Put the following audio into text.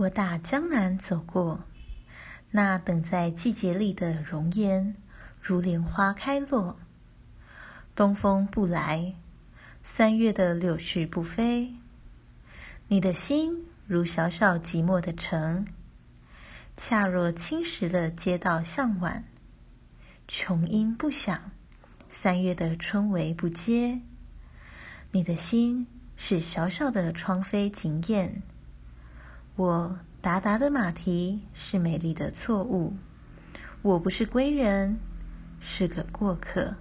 我打江南走过，那等在季节里的容颜，如莲花开落。东风不来，三月的柳絮不飞。你的心如小小寂寞的城，恰若青石的街道向晚。琼音不响，三月的春雷不接。你的心是小小的窗扉紧掩。我达达的马蹄是美丽的错误，我不是归人，是个过客。